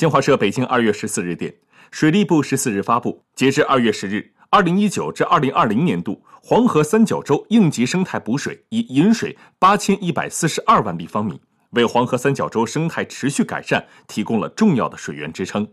新华社北京二月十四日电水利部十四日发布截至二月十日二零一九至二零二零年度黄河三角洲应急生态补水已引水八千一百四十二万立方米为黄河三角洲生态持续改善提供了重要的水源支撑。